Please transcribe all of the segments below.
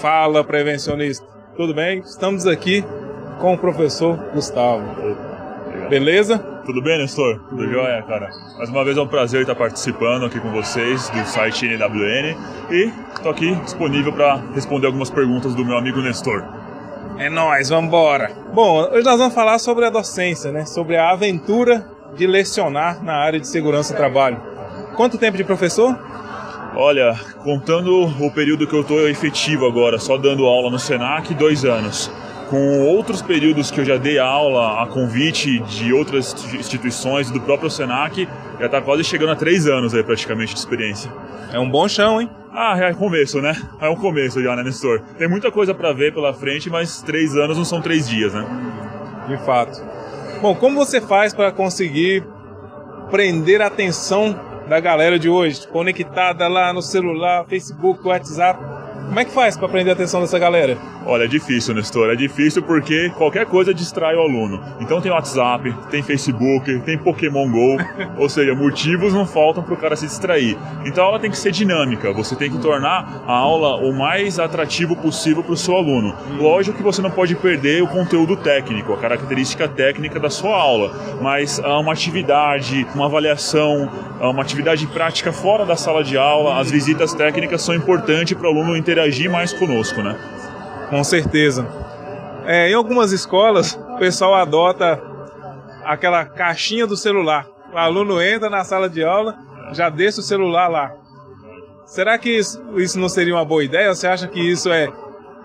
Fala, prevencionista. Tudo bem? Estamos aqui com o professor Gustavo. Beleza? Tudo bem, Nestor? Tudo jóia, cara? Mais uma vez é um prazer estar participando aqui com vocês do site NWN e estou aqui disponível para responder algumas perguntas do meu amigo Nestor. É nóis, vambora! Bom, hoje nós vamos falar sobre a docência, né? Sobre a aventura de lecionar na área de segurança do trabalho. Quanto tempo de professor? Olha, contando o período que eu estou efetivo agora, só dando aula no Senac, dois anos. Com outros períodos que eu já dei aula a convite de outras instituições do próprio Senac, já está quase chegando a três anos aí praticamente de experiência. É um bom chão, hein? Ah, é começo, né? É um começo já, né, Nestor? Tem muita coisa para ver pela frente, mas três anos não são três dias, né? De fato. Bom, como você faz para conseguir prender a atenção da galera de hoje, conectada lá no celular, Facebook, WhatsApp. Como é que faz para prender a atenção dessa galera? Olha, é difícil, Nestor. É difícil porque qualquer coisa distrai o aluno. Então tem WhatsApp, tem Facebook, tem Pokémon GO. ou seja, motivos não faltam para o cara se distrair. Então a aula tem que ser dinâmica. Você tem que tornar a aula o mais atrativo possível para o seu aluno. Lógico que você não pode perder o conteúdo técnico, a característica técnica da sua aula. Mas uma atividade, uma avaliação, uma atividade prática fora da sala de aula, as visitas técnicas são importantes para o aluno interagir mais conosco, né? Com certeza. É, em algumas escolas, o pessoal adota aquela caixinha do celular. O aluno entra na sala de aula, já deixa o celular lá. Será que isso, isso não seria uma boa ideia? Você acha que isso é,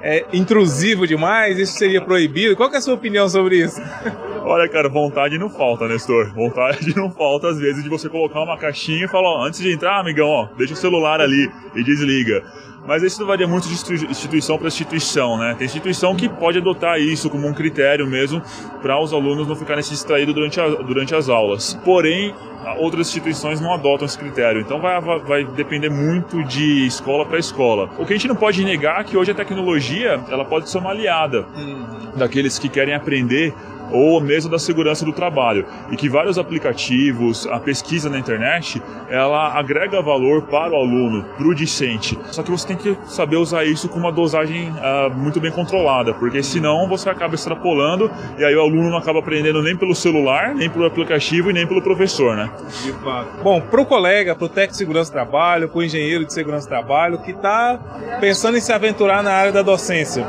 é intrusivo demais? Isso seria proibido? Qual é a sua opinião sobre isso? Olha, cara, vontade não falta, Nestor. Vontade não falta, às vezes, de você colocar uma caixinha e falar, ó, antes de entrar, amigão, ó, deixa o celular ali e desliga. Mas isso varia muito de instituição para instituição, né? Tem instituição que pode adotar isso como um critério mesmo para os alunos não ficarem se distraídos durante, a, durante as aulas. Porém, outras instituições não adotam esse critério. Então vai, vai depender muito de escola para escola. O que a gente não pode negar é que hoje a tecnologia ela pode ser uma aliada uhum. daqueles que querem aprender ou mesmo da segurança do trabalho. E que vários aplicativos, a pesquisa na internet, ela agrega valor para o aluno, para o discente. Só que você tem que saber usar isso com uma dosagem uh, muito bem controlada, porque senão você acaba extrapolando e aí o aluno não acaba aprendendo nem pelo celular, nem pelo aplicativo e nem pelo professor, né? Bom, para o colega, para o técnico de segurança do trabalho, para o engenheiro de segurança do trabalho que está pensando em se aventurar na área da docência,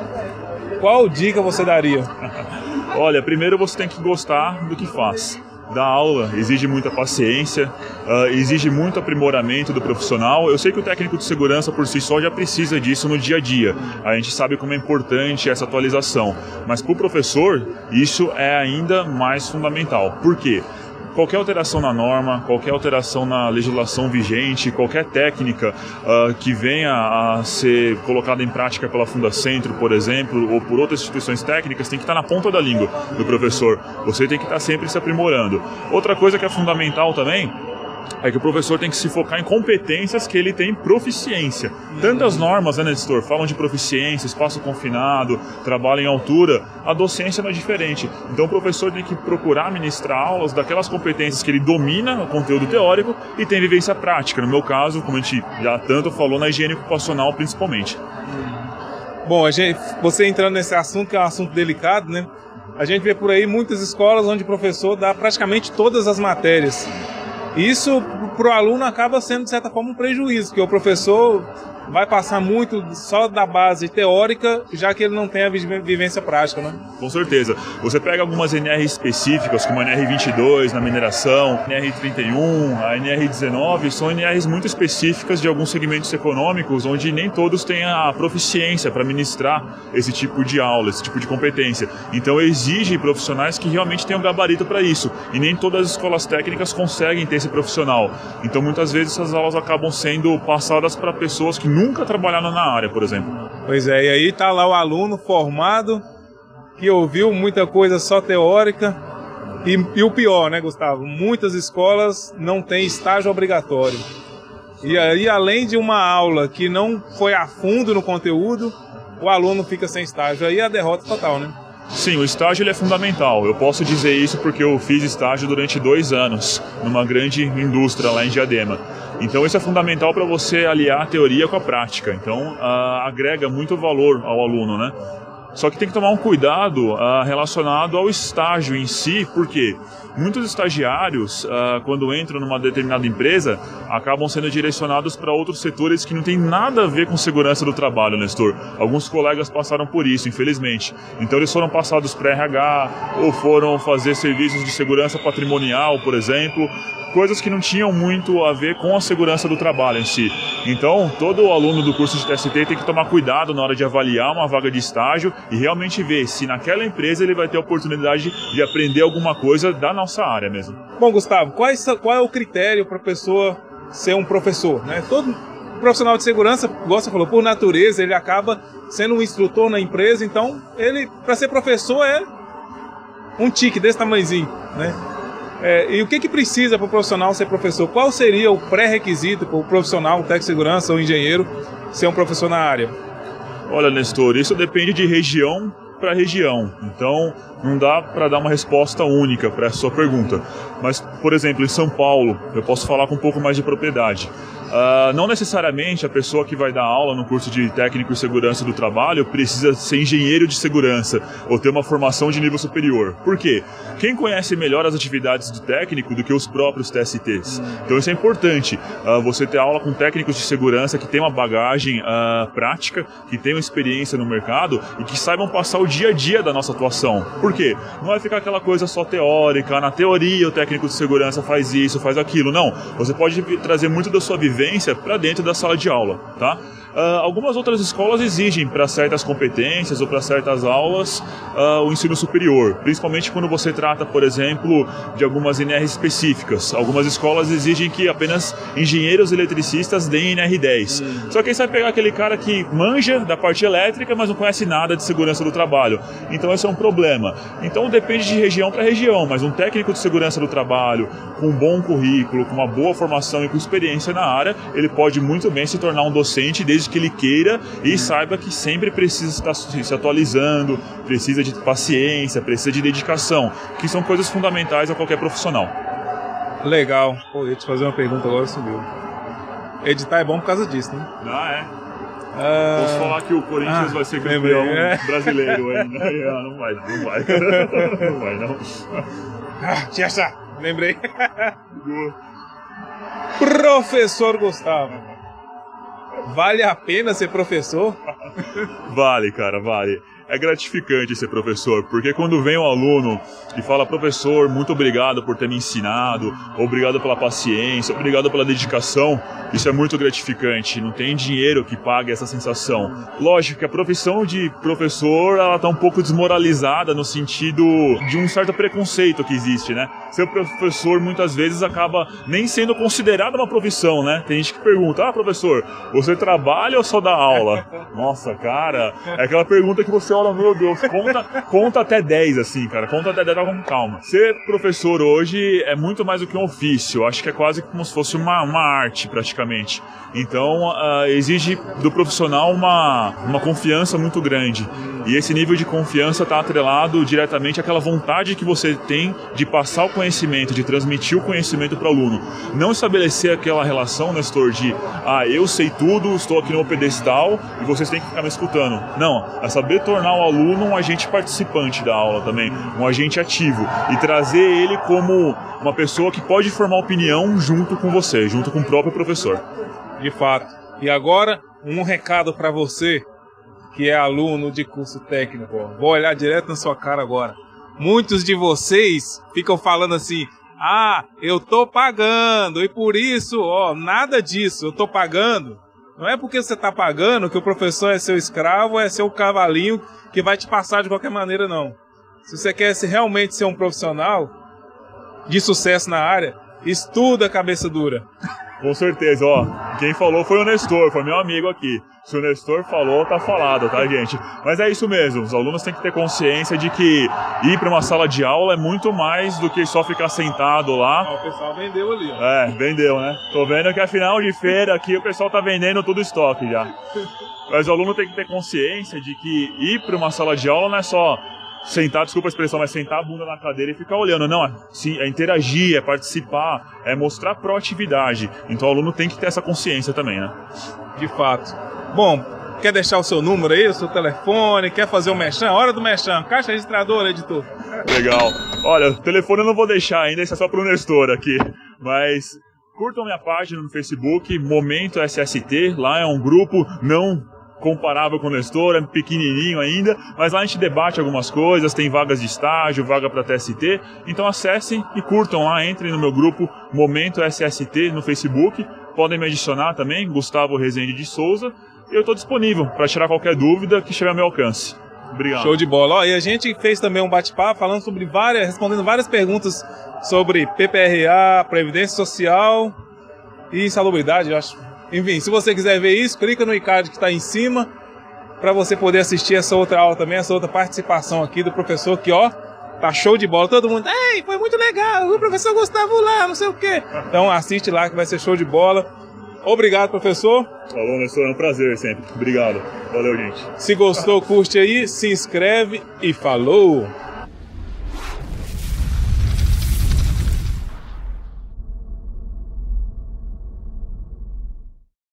qual dica você daria? Olha, primeiro você tem que gostar do que faz. Da aula exige muita paciência, uh, exige muito aprimoramento do profissional. Eu sei que o técnico de segurança por si só já precisa disso no dia a dia. A gente sabe como é importante essa atualização, mas para o professor isso é ainda mais fundamental. Por quê? Qualquer alteração na norma, qualquer alteração na legislação vigente, qualquer técnica uh, que venha a ser colocada em prática pela Fundacentro, por exemplo, ou por outras instituições técnicas, tem que estar na ponta da língua do professor. Você tem que estar sempre se aprimorando. Outra coisa que é fundamental também é que o professor tem que se focar em competências que ele tem proficiência. Tantas normas, né, Nestor, falam de proficiência, espaço confinado, trabalho em altura, a docência não é diferente. Então o professor tem que procurar ministrar aulas daquelas competências que ele domina o conteúdo teórico e tem vivência prática. No meu caso, como a gente já tanto falou, na higiene ocupacional principalmente. Bom, gente, você entrando nesse assunto, que é um assunto delicado, né? A gente vê por aí muitas escolas onde o professor dá praticamente todas as matérias. Isso para o aluno acaba sendo, de certa forma, um prejuízo, porque o professor vai passar muito só da base teórica, já que ele não tem a vivência prática, né? Com certeza. Você pega algumas NR específicas, como a NR22 na mineração, NR31, a NR19, são NRs muito específicas de alguns segmentos econômicos, onde nem todos têm a proficiência para ministrar esse tipo de aula, esse tipo de competência. Então exige profissionais que realmente tenham gabarito para isso, e nem todas as escolas técnicas conseguem ter esse profissional. Então muitas vezes essas aulas acabam sendo passadas para pessoas que nunca trabalharam na área, por exemplo. Pois é, e aí tá lá o aluno formado, que ouviu muita coisa só teórica. E, e o pior, né, Gustavo? Muitas escolas não têm estágio obrigatório. E aí, além de uma aula que não foi a fundo no conteúdo, o aluno fica sem estágio. Aí é a derrota total, né? Sim, o estágio ele é fundamental. Eu posso dizer isso porque eu fiz estágio durante dois anos numa grande indústria lá em Diadema. Então isso é fundamental para você aliar a teoria com a prática. Então uh, agrega muito valor ao aluno, né? Só que tem que tomar um cuidado uh, relacionado ao estágio em si, porque muitos estagiários, uh, quando entram numa determinada empresa, acabam sendo direcionados para outros setores que não tem nada a ver com segurança do trabalho, Nestor. Alguns colegas passaram por isso, infelizmente. Então eles foram passados para RH ou foram fazer serviços de segurança patrimonial, por exemplo, coisas que não tinham muito a ver com a segurança do trabalho em si. Então, todo aluno do curso de TST tem que tomar cuidado na hora de avaliar uma vaga de estágio e realmente ver se naquela empresa ele vai ter a oportunidade de aprender alguma coisa da nossa área mesmo. Bom, Gustavo, qual é, o critério para a pessoa ser um professor? Né? Todo profissional de segurança, gosta falou, por natureza, ele acaba sendo um instrutor na empresa, então ele, para ser professor, é um tique desse tamanhozinho, né? É, e o que, que precisa para o profissional ser professor? Qual seria o pré-requisito para o profissional, técnico de segurança ou engenheiro, ser um professor na área? Olha, Nestor, isso depende de região para região. Então, não dá para dar uma resposta única para essa sua pergunta. Mas, por exemplo, em São Paulo, eu posso falar com um pouco mais de propriedade. Uh, não necessariamente a pessoa que vai dar aula no curso de técnico e segurança do trabalho precisa ser engenheiro de segurança ou ter uma formação de nível superior. Por quê? Quem conhece melhor as atividades do técnico do que os próprios TSTs? Então isso é importante. Uh, você ter aula com técnicos de segurança que tem uma bagagem uh, prática, que tenham experiência no mercado e que saibam passar o dia a dia da nossa atuação. Por quê? Não vai ficar aquela coisa só teórica, na teoria o técnico de segurança faz isso, faz aquilo. Não. Você pode trazer muito da sua vivência vivência para dentro da sala de aula, tá? Uh, algumas outras escolas exigem para certas competências ou para certas aulas uh, o ensino superior, principalmente quando você trata, por exemplo, de algumas NRs específicas. Algumas escolas exigem que apenas engenheiros eletricistas deem NR10. Hum. Só que aí você vai pegar aquele cara que manja da parte elétrica, mas não conhece nada de segurança do trabalho. Então esse é um problema. Então depende de região para região, mas um técnico de segurança do trabalho com um bom currículo, com uma boa formação e com experiência na área, ele pode muito bem se tornar um docente desde que ele queira e saiba que sempre precisa estar se atualizando, precisa de paciência, precisa de dedicação, que são coisas fundamentais a qualquer profissional. Legal. Pô, eu ia te fazer uma pergunta agora, subiu. Editar é bom por causa disso, né? Ah, é. Ah, Posso falar que o Corinthians ah, vai ser campeão é. brasileiro ainda. Não vai, não vai. Não vai, não. Ah, achar. Lembrei. Professor Gustavo. Vale a pena ser professor? vale, cara, vale é gratificante ser professor, porque quando vem um aluno e fala, professor, muito obrigado por ter me ensinado, obrigado pela paciência, obrigado pela dedicação, isso é muito gratificante. Não tem dinheiro que pague essa sensação. Lógico que a profissão de professor, ela tá um pouco desmoralizada no sentido de um certo preconceito que existe, né? Ser professor muitas vezes acaba nem sendo considerado uma profissão, né? Tem gente que pergunta, ah, professor, você trabalha ou só dá aula? Nossa, cara, é aquela pergunta que você olha, meu Deus, conta, conta até 10, assim, cara. Conta até 10, com calma. Ser professor hoje é muito mais do que um ofício. Acho que é quase como se fosse uma, uma arte, praticamente. Então, uh, exige do profissional uma, uma confiança muito grande. E esse nível de confiança está atrelado diretamente àquela vontade que você tem de passar o conhecimento, de transmitir o conhecimento para o aluno. Não estabelecer aquela relação, Nestor, de ah, eu sei tudo, estou aqui no meu pedestal e vocês têm que ficar me escutando. Não, é saber tornar o aluno um agente participante da aula também, um agente ativo e trazer ele como uma pessoa que pode formar opinião junto com você, junto com o próprio professor de fato. E agora, um recado para você que é aluno de curso técnico. Vou olhar direto na sua cara agora. Muitos de vocês ficam falando assim: "Ah, eu tô pagando e por isso, ó, nada disso, eu tô pagando". Não é porque você está pagando que o professor é seu escravo, é seu cavalinho que vai te passar de qualquer maneira, não. Se você quer realmente ser um profissional de sucesso na área, estuda cabeça dura. Com certeza, ó. Quem falou foi o Nestor, foi meu amigo aqui. Se o Nestor falou, tá falado, tá, gente? Mas é isso mesmo, os alunos têm que ter consciência de que ir para uma sala de aula é muito mais do que só ficar sentado lá. Ó, o pessoal vendeu ali, ó. É, vendeu, né? Tô vendo que a final de feira aqui o pessoal tá vendendo todo o estoque já. Mas o aluno tem que ter consciência de que ir para uma sala de aula não é só sentar, desculpa a expressão, mas sentar a bunda na cadeira e ficar olhando. Não, é, sim, é interagir, é participar, é mostrar proatividade. Então o aluno tem que ter essa consciência também, né? De fato. Bom, quer deixar o seu número aí, o seu telefone, quer fazer o um mechan? Hora do mechan, caixa registradora, editor. Legal. Olha, o telefone eu não vou deixar ainda, isso é só pro Nestor aqui. Mas curtam minha página no Facebook, Momento SST, lá é um grupo não comparável com o Nestor, é pequenininho ainda, mas lá a gente debate algumas coisas, tem vagas de estágio, vaga para TST, então acessem e curtam lá, entrem no meu grupo Momento SST no Facebook, podem me adicionar também, Gustavo Rezende de Souza, eu estou disponível para tirar qualquer dúvida que estiver ao meu alcance. Obrigado. Show de bola. Ó, e a gente fez também um bate-papo falando sobre várias, respondendo várias perguntas sobre PPRA, Previdência Social e insalubridade, eu acho. Enfim, se você quiser ver isso, clica no iCard que está em cima para você poder assistir essa outra aula também, essa outra participação aqui do professor que, ó, tá show de bola. Todo mundo, ei, foi muito legal, o professor Gustavo lá, não sei o quê. Então assiste lá que vai ser show de bola. Obrigado, professor. Falou, Nestor, é um prazer sempre. Obrigado. Valeu, gente. Se gostou, curte aí, se inscreve e falou!